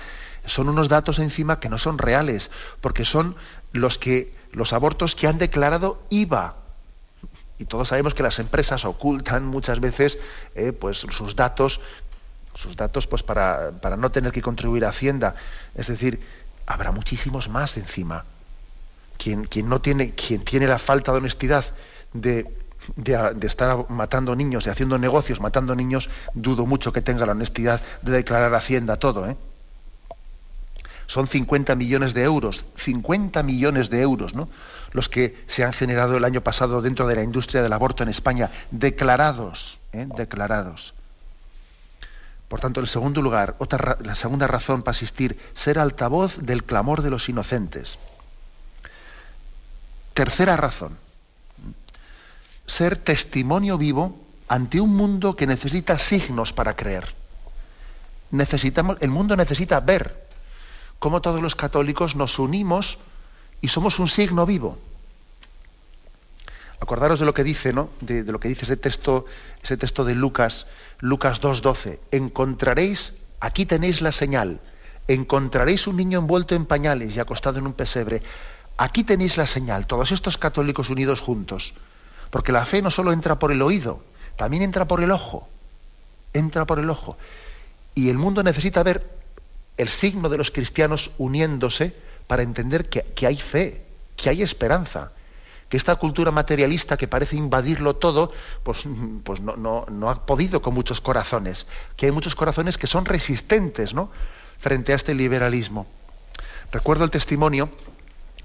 son unos datos encima que no son reales, porque son los que los abortos que han declarado IVA. Y todos sabemos que las empresas ocultan muchas veces eh, pues sus datos, sus datos pues para, para no tener que contribuir a Hacienda. Es decir, habrá muchísimos más encima. Quien, quien no tiene, quien tiene la falta de honestidad de de, estar matando niños y haciendo negocios matando niños, dudo mucho que tenga la honestidad de declarar Hacienda todo. ¿eh? Son 50 millones de euros, 50 millones de euros, ¿no? Los que se han generado el año pasado dentro de la industria del aborto en España, declarados, ¿eh? declarados. Por tanto, en segundo lugar, otra, la segunda razón para asistir, ser altavoz del clamor de los inocentes. Tercera razón, ser testimonio vivo ante un mundo que necesita signos para creer. Necesitamos, el mundo necesita ver cómo todos los católicos nos unimos y somos un signo vivo. Acordaros de lo que dice, ¿no? De, lo que dice ese texto, ese texto de Lucas, Lucas 2.12. Encontraréis, aquí tenéis la señal, encontraréis un niño envuelto en pañales y acostado en un pesebre. Aquí tenéis la señal, todos estos católicos unidos juntos. Porque la fe no solo entra por el oído, también entra por el ojo. Entra por el ojo. Y el mundo necesita ver el signo de los cristianos uniéndose para entender que, hay fe, que hay esperanza, que esta cultura materialista que parece invadirlo todo, pues, pues no, no, ha podido con muchos corazones, que hay muchos corazones que son resistentes ¿no? frente a este liberalismo. Recuerdo el testimonio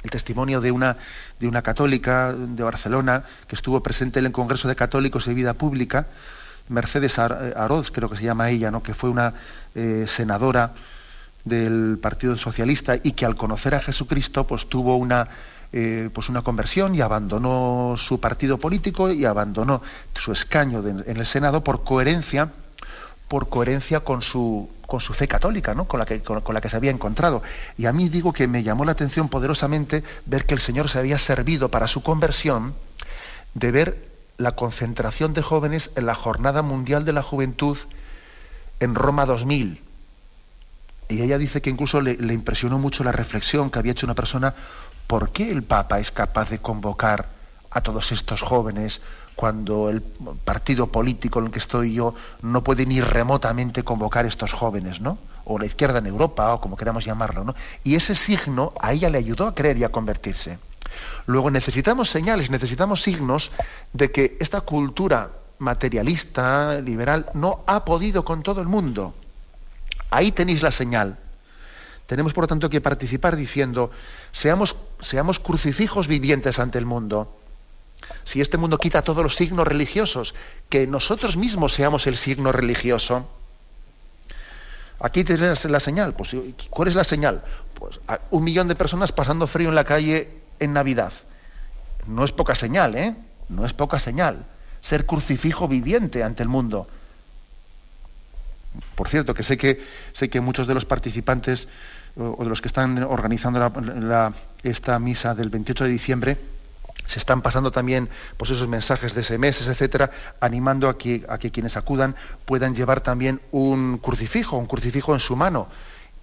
el testimonio de una, de una católica de Barcelona que estuvo presente en el Congreso de Católicos de Vida Pública, Mercedes Aroz, creo que se llama ella, ¿no? que fue una eh, senadora del Partido Socialista y que al conocer a Jesucristo pues tuvo una, eh, pues una conversión y abandonó su partido político y abandonó su escaño en el Senado por coherencia por coherencia con su, con su fe católica, con, la que, se había encontrado. Y a mí digo que me llamó la atención poderosamente ver que el Señor se había servido para su conversión de ver la concentración de jóvenes en la Jornada Mundial de la Juventud en Roma 2000. Y ella dice que incluso le impresionó mucho la reflexión que había hecho una persona, ¿por qué el Papa es capaz de convocar a todos estos jóvenes cuando el partido político en el que estoy yo no puede ni remotamente convocar estos jóvenes, ¿no? O la izquierda en Europa, o como queramos llamarlo, ¿no? Y ese signo a ella le ayudó a creer y a convertirse. Luego necesitamos señales, necesitamos signos de que esta cultura materialista, liberal, no ha podido con todo el mundo. Ahí tenéis la señal. Tenemos, por lo tanto, que participar diciendo, seamos, seamos crucifijos vivientes ante el mundo. Si este mundo quita todos los signos religiosos, que nosotros mismos seamos el signo religioso. Aquí tienes la señal. Pues, ¿Cuál es la señal? Pues un millón de personas pasando frío en la calle en Navidad. No es poca señal, ¿eh? No es poca señal. Ser crucifijo viviente ante el mundo. Por cierto, que sé que, sé que muchos de los participantes o de los que están organizando esta misa del 28 de diciembre se están pasando también pues esos mensajes de SMS, etcétera, animando a que, a que quienes acudan puedan llevar también un crucifijo, un crucifijo en su mano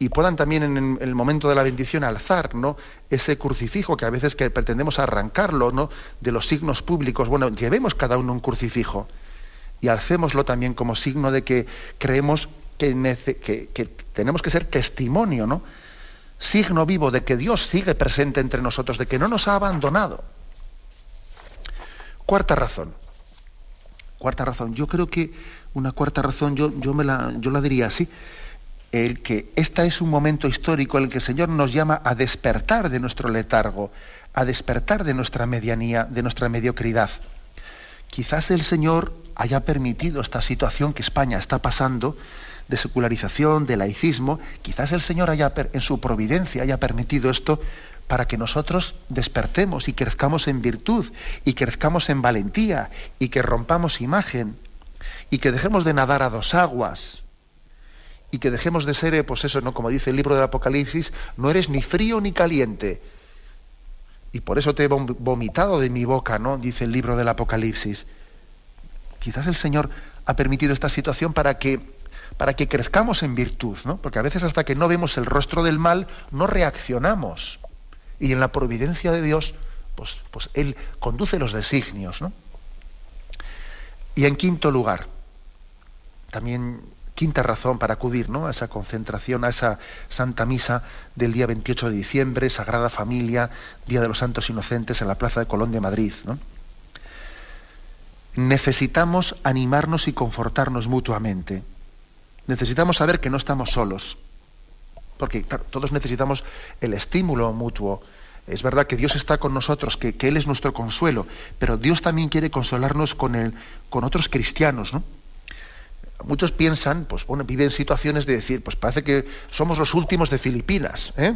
y puedan también en el momento de la bendición alzar ¿no? ese crucifijo que a veces que pretendemos arrancarlo ¿no? de los signos públicos. Bueno, llevemos cada uno un crucifijo y alcémoslo también como signo de que creemos que, que, tenemos que ser testimonio, ¿no? signo vivo de que Dios sigue presente entre nosotros, de que no nos ha abandonado. Cuarta razón. Cuarta razón. Yo creo que una cuarta razón, yo, yo, me la, yo la diría así el que este es un momento histórico en el que el Señor nos llama a despertar de nuestro letargo, a despertar de nuestra medianía, de nuestra mediocridad. Quizás el Señor haya permitido esta situación que España está pasando de secularización, de laicismo, quizás el Señor haya en su providencia haya permitido esto para que nosotros despertemos y crezcamos en virtud y crezcamos en valentía y que rompamos imagen y que dejemos de nadar a dos aguas y que dejemos de ser, eh, pues eso, ¿no? Como dice el libro del Apocalipsis, no eres ni frío ni caliente. Y por eso te he vomitado de mi boca, ¿no? Dice el libro del Apocalipsis. Quizás el Señor ha permitido esta situación para que, para que crezcamos en virtud, ¿no? Porque a veces hasta que no vemos el rostro del mal, no reaccionamos. Y en la providencia de Dios, pues, pues Él conduce los designios, ¿no? Y en quinto lugar, también quinta razón para acudir ¿no? a esa concentración, a esa Santa Misa del día 28 de diciembre, Sagrada Familia, Día de los Santos Inocentes en la Plaza de Colón de Madrid. Necesitamos animarnos y confortarnos mutuamente. Necesitamos saber que no estamos solos, porque todos necesitamos el estímulo mutuo. Es verdad que Dios está con nosotros, que, Él es nuestro consuelo, pero Dios también quiere consolarnos con, el, con otros cristianos, ¿no? muchos piensan, pues bueno, viven situaciones de decir, pues parece que somos los últimos de Filipinas, ¿eh?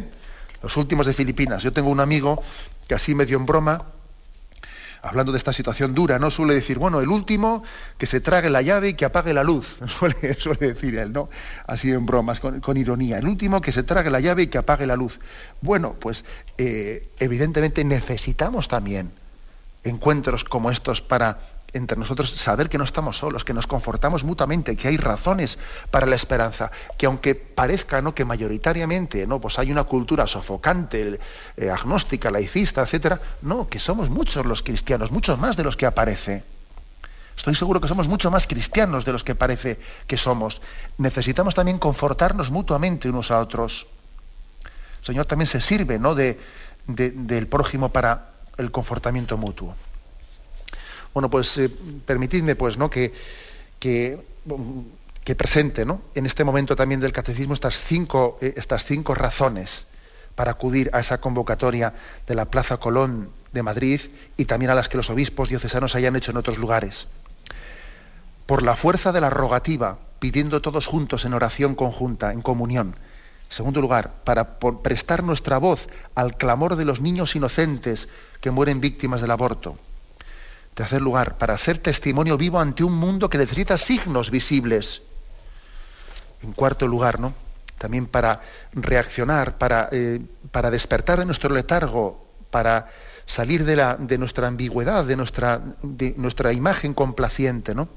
los últimos de Filipinas. Yo tengo un amigo que así medio en broma, hablando de esta situación dura, ¿no? Suele decir, bueno, el último que se trague la llave y que apague la luz, suele, decir él, ¿no? Así en bromas, con, ironía. El último que se trague la llave y que apague la luz. Bueno, pues eh, evidentemente necesitamos también encuentros como estos para entre nosotros saber que no estamos solos, que nos confortamos mutuamente, que hay razones para la esperanza, que aunque parezca ¿no? que mayoritariamente ¿no? pues hay una cultura sofocante, eh, agnóstica, laicista, etcétera, no, que somos muchos los cristianos, muchos más de los que aparece. Estoy seguro que somos mucho más cristianos de los que parece que somos. Necesitamos también confortarnos mutuamente unos a otros. El Señor también se sirve ¿no? de, del prójimo para el confortamiento mutuo. Bueno, pues eh, permitidme pues, ¿no? que, presente ¿no? en este momento también del catecismo estas cinco, eh, estas cinco razones para acudir a esa convocatoria de la Plaza Colón de Madrid y también a las que los obispos diocesanos hayan hecho en otros lugares. Por la fuerza de la rogativa, pidiendo todos juntos en oración conjunta, en comunión. En segundo lugar, para prestar nuestra voz al clamor de los niños inocentes que mueren víctimas del aborto. Tercer lugar, para ser testimonio vivo ante un mundo que necesita signos visibles. En cuarto lugar, ¿no? También para reaccionar, para, eh, para despertar de nuestro letargo, para salir de, la, de nuestra ambigüedad, de nuestra, de nuestra imagen complaciente, ¿no?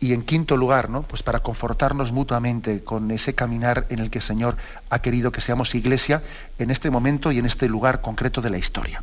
Y en quinto lugar, ¿no? Pues para confortarnos mutuamente con ese caminar en el que el Señor ha querido que seamos iglesia en este momento y en este lugar concreto de la historia.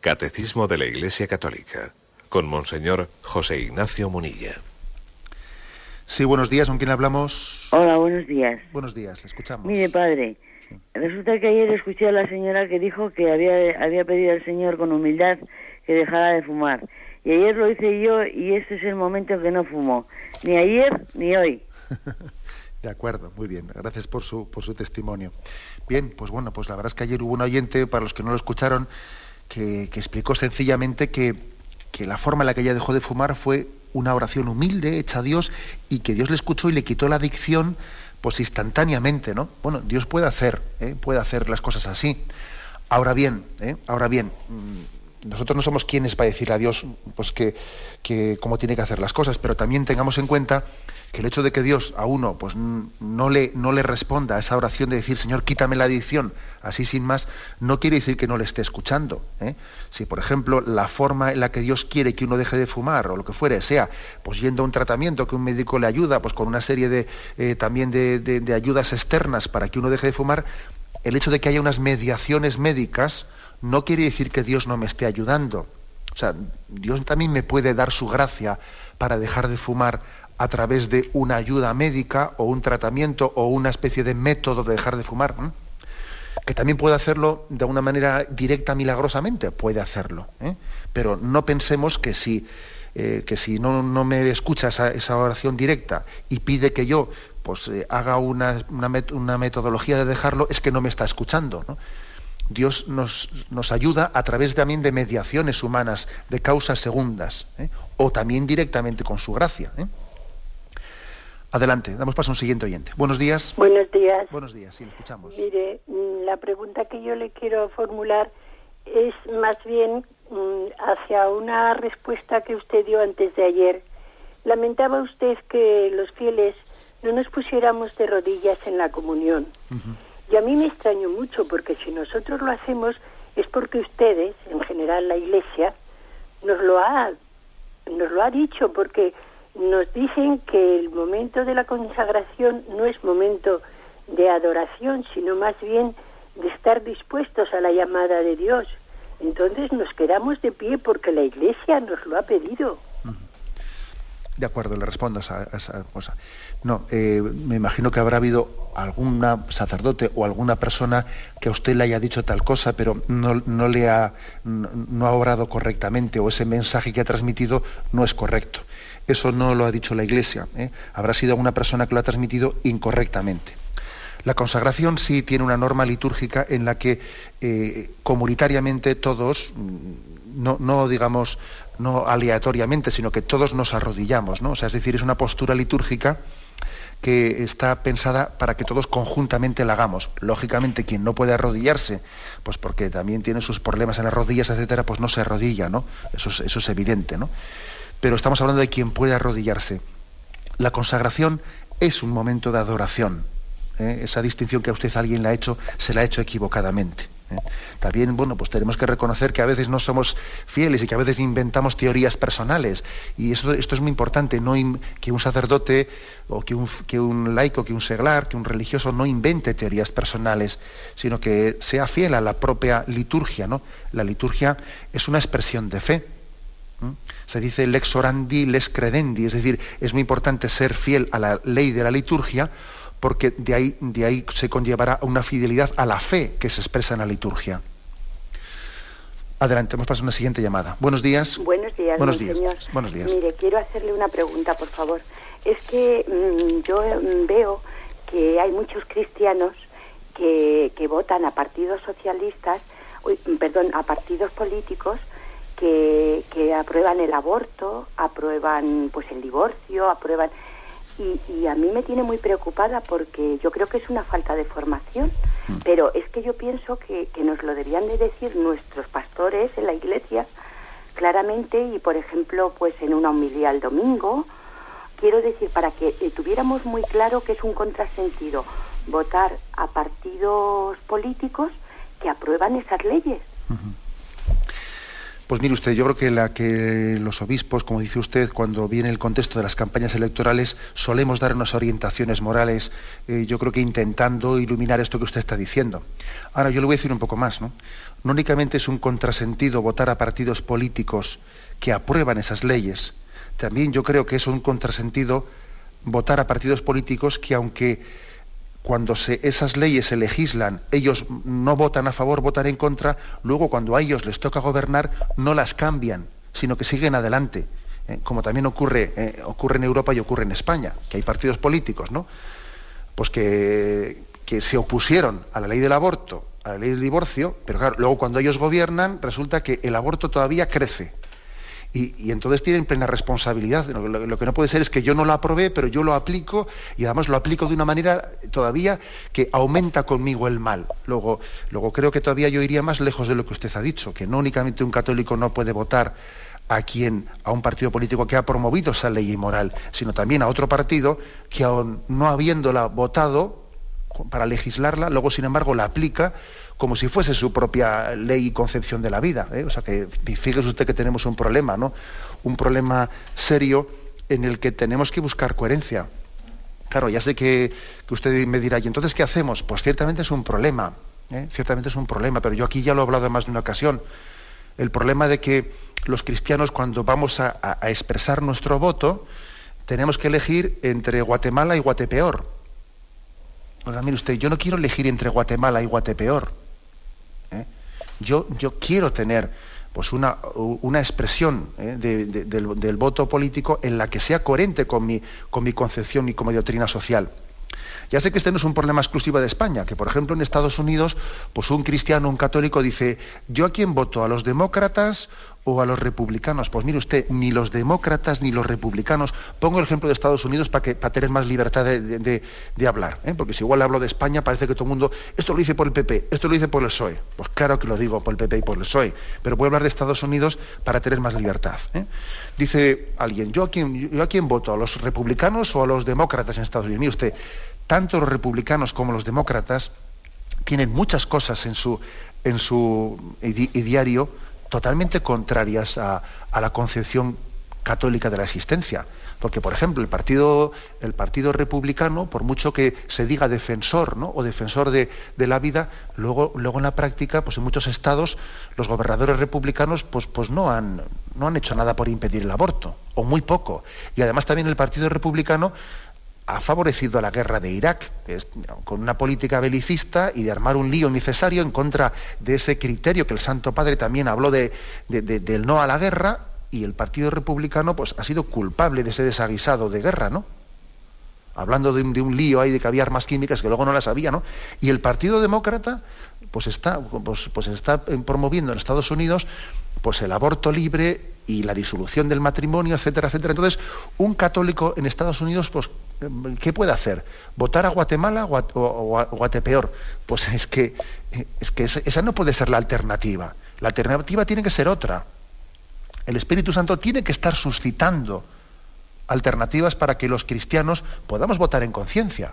Catecismo de la Iglesia Católica con Monseñor José Ignacio Munilla. Sí, buenos días, ¿con quién hablamos? Hola, buenos días. Buenos días, le escuchamos. Mire, padre, resulta que ayer escuché a la señora que dijo que había, había pedido al Señor con humildad que dejara de fumar. Y ayer lo hice yo y este es el momento en que no fumo. Ni ayer ni hoy. De acuerdo, muy bien. Gracias por su, por su testimonio. Bien, pues bueno, pues la verdad es que ayer hubo un oyente, para los que no lo escucharon, que, explicó sencillamente que, la forma en la que ella dejó de fumar fue una oración humilde hecha a Dios y que Dios le escuchó y le quitó la adicción pues instantáneamente, ¿no? Bueno, Dios puede hacer, ¿eh? puede hacer las cosas así. Ahora bien, ¿eh? ahora bien, mm, nosotros no somos quienes para decirle a Dios pues que, cómo tiene que hacer las cosas, pero también tengamos en cuenta que el hecho de que Dios a uno pues no le, no le responda a esa oración de decir Señor quítame la adicción, así sin más, no quiere decir que no le esté escuchando. ¿eh? Si por ejemplo la forma en la que Dios quiere que uno deje de fumar o lo que fuere sea pues yendo a un tratamiento que un médico le ayuda, pues con una serie de eh, también de, de ayudas externas para que uno deje de fumar, el hecho de que haya unas mediaciones médicas no quiere decir que Dios no me esté ayudando. O sea, Dios también me puede dar su gracia para dejar de fumar a través de una ayuda médica o un tratamiento o una especie de método de dejar de fumar. Que también puede hacerlo de una manera directa, milagrosamente, puede hacerlo. ¿eh? Pero no pensemos que si, eh, que si no, no, me escucha esa, oración directa y pide que yo pues, eh, haga una, una, metodología de dejarlo, es que no me está escuchando. ¿no? Dios nos, nos, ayuda a través también de mediaciones humanas, de causas segundas, ¿eh? o también directamente con su gracia. ¿eh? Adelante, damos paso a un siguiente oyente. Buenos días. Buenos días. Buenos días, sí, le escuchamos. Mire, mm, la pregunta que yo le quiero formular es más bien mm, hacia una respuesta que usted dio antes de ayer. Lamentaba usted que los fieles no nos pusiéramos de rodillas en la comunión. Y a mí me extraño mucho porque si nosotros lo hacemos es porque ustedes, en general la Iglesia, nos lo ha, nos lo ha dicho porque nos dicen que el momento de la consagración no es momento de adoración, sino más bien de estar dispuestos a la llamada de Dios. Entonces nos quedamos de pie porque la Iglesia nos lo ha pedido. De acuerdo, le respondo a esa, cosa. No, eh, me imagino que habrá habido algún sacerdote o alguna persona que a usted le haya dicho tal cosa, pero no, le ha, no, ha obrado correctamente o ese mensaje que ha transmitido no es correcto. Eso no lo ha dicho la Iglesia. ¿eh? Habrá sido alguna persona que lo ha transmitido incorrectamente. La consagración sí tiene una norma litúrgica en la que eh, comunitariamente todos, mm, no, no digamos no aleatoriamente, sino que todos nos arrodillamos, ¿no? O sea, es decir, es una postura litúrgica que está pensada para que todos conjuntamente la hagamos. Lógicamente, quien no puede arrodillarse, pues porque también tiene sus problemas en las rodillas, etcétera, pues no se arrodilla, ¿no? Eso es, evidente, ¿no? Pero estamos hablando de quien puede arrodillarse. La consagración es un momento de adoración. ¿eh? Esa distinción que a usted alguien le ha hecho, se la ha hecho equivocadamente. También, bueno, pues tenemos que reconocer que a veces no somos fieles y que a veces inventamos teorías personales. Y eso, esto es muy importante, no que un sacerdote o que un, que un laico, que un seglar, que un religioso no invente teorías personales, sino que sea fiel a la propia liturgia. ¿no? La liturgia es una expresión de fe. Se dice lex orandi, lex credendi, es decir, es muy importante ser fiel a la ley de la liturgia porque de ahí, de ahí se conllevará una fidelidad a la fe que se expresa en la liturgia. Adelante, hemos pasado a una siguiente llamada. Buenos días. Buenos días, Buenos días. Buenos días. Mire, quiero hacerle una pregunta, por favor. Es que mm, yo mm, veo que hay muchos cristianos que, que votan a partidos socialistas, mm, perdón, a partidos políticos que, que aprueban el aborto, aprueban pues el divorcio, aprueban y, a mí me tiene muy preocupada porque yo creo que es una falta de formación, pero es que yo pienso que, nos lo debían de decir nuestros pastores en la iglesia claramente y, por ejemplo, pues en una homilía el domingo, quiero decir, para que eh, tuviéramos muy claro que es un contrasentido votar a partidos políticos que aprueban esas leyes. Pues mire usted, yo creo que la los obispos, como dice usted, cuando viene el contexto de las campañas electorales, solemos dar unas orientaciones morales, eh, yo creo que intentando iluminar esto que usted está diciendo. Ahora, yo le voy a decir un poco más, ¿no? No únicamente es un contrasentido votar a partidos políticos que aprueban esas leyes, también yo creo que es un contrasentido votar a partidos políticos que aunque cuando se, esas leyes se legislan, ellos no votan a favor, votan en contra, luego cuando a ellos les toca gobernar, no las cambian, sino que siguen adelante. ¿eh? como también ocurre, eh, ocurre en Europa y ocurre en España, que hay partidos políticos, ¿no? Pues que, que se opusieron a la ley del aborto, a la ley del divorcio, pero claro, luego cuando ellos gobiernan, resulta que el aborto todavía crece y, entonces tienen plena responsabilidad. Lo, que no puede ser es que yo no lo aprobé, pero yo lo aplico y además lo aplico de una manera todavía que aumenta conmigo el mal. Luego, luego creo que todavía yo iría más lejos de lo que usted ha dicho, que no únicamente un católico no puede votar a quien, a un partido político que ha promovido esa ley inmoral, sino también a otro partido que aun no habiéndola votado para legislarla, luego sin embargo la aplica como si fuese su propia ley y concepción de la vida. ¿eh? O sea que fíjese usted que tenemos un problema, ¿no? Un problema serio en el que tenemos que buscar coherencia. Claro, ya sé que, usted me dirá, ¿y entonces qué hacemos? Pues ciertamente es un problema, ¿eh? ciertamente es un problema, pero yo aquí ya lo he hablado más de una ocasión. El problema de que los cristianos cuando vamos a, a expresar nuestro voto, tenemos que elegir entre Guatemala y Guatepeor. Oiga, mire usted, yo no quiero elegir entre Guatemala y Guatepeor. Yo, yo quiero tener pues una, una expresión ¿eh? del, voto político en la que sea coherente con mi, con mi concepción y con mi doctrina social. Ya sé que este no es un problema exclusivo de España, que por ejemplo en Estados Unidos, pues un cristiano, un católico dice, ¿yo a quién voto? ¿A los demócratas o a los republicanos? Pues mire usted, ni los demócratas ni los republicanos, pongo el ejemplo de Estados Unidos para, que, para tener más libertad de, hablar, ¿eh? porque si igual hablo de España parece que todo el mundo, esto lo dice por el PP, esto lo dice por el PSOE. Pues claro que lo digo por el PP y por el PSOE, pero voy a hablar de Estados Unidos para tener más libertad. ¿eh? Dice alguien, ¿yo a, quién, ¿yo a quién voto? ¿A los republicanos o a los demócratas en Estados Unidos? Mire usted, tanto los republicanos como los demócratas tienen muchas cosas en su, en su ideario totalmente contrarias a, la concepción católica de la existencia. Porque, por ejemplo, el partido, el partido republicano, por mucho que se diga defensor ¿no? o defensor de, la vida, luego, luego en la práctica, pues en muchos estados, los gobernadores republicanos pues, pues no, han, no han hecho nada por impedir el aborto, o muy poco. Y además también el partido republicano ha favorecido a la guerra de Irak, con una política belicista y de armar un lío necesario en contra de ese criterio que el Santo Padre también habló de, del no a la guerra, y el Partido Republicano pues, ha sido culpable de ese desaguisado de guerra, ¿no? Hablando de un, lío ahí de que había armas químicas que luego no las había, ¿no? Y el Partido Demócrata pues está, pues, pues está promoviendo en Estados Unidos pues el aborto libre y la disolución del matrimonio, etcétera, etcétera. Entonces, un católico en Estados Unidos, pues, ¿qué puede hacer? ¿Votar a Guatemala o a, Guatepeor? Pues es que, es que esa no puede ser la alternativa. La alternativa tiene que ser otra. El Espíritu Santo tiene que estar suscitando alternativas para que los cristianos podamos votar en conciencia.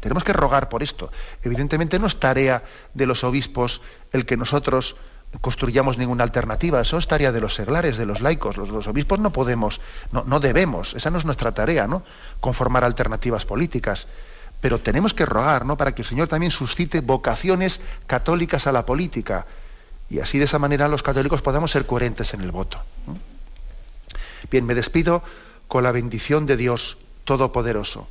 Tenemos que rogar por esto. Evidentemente no es tarea de los obispos el que nosotros construyamos ninguna alternativa. Eso es tarea de los seglares, de los laicos. Los, obispos no podemos, no, no, debemos, esa no es nuestra tarea, ¿no? Conformar alternativas políticas. Pero tenemos que rogar, ¿no? Para que el Señor también suscite vocaciones católicas a la política. Y así de esa manera los católicos podamos ser coherentes en el voto. Bien, me despido con la bendición de Dios Todopoderoso,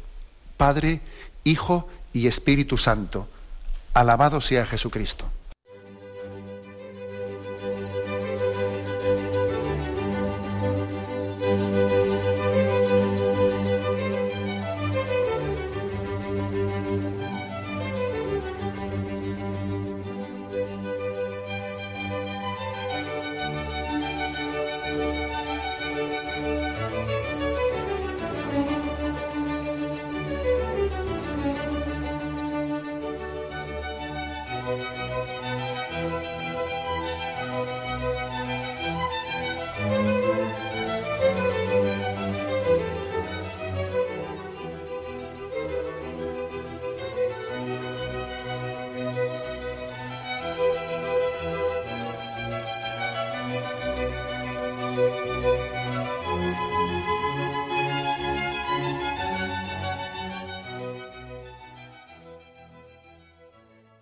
Padre, Hijo y Espíritu Santo. Alabado sea Jesucristo.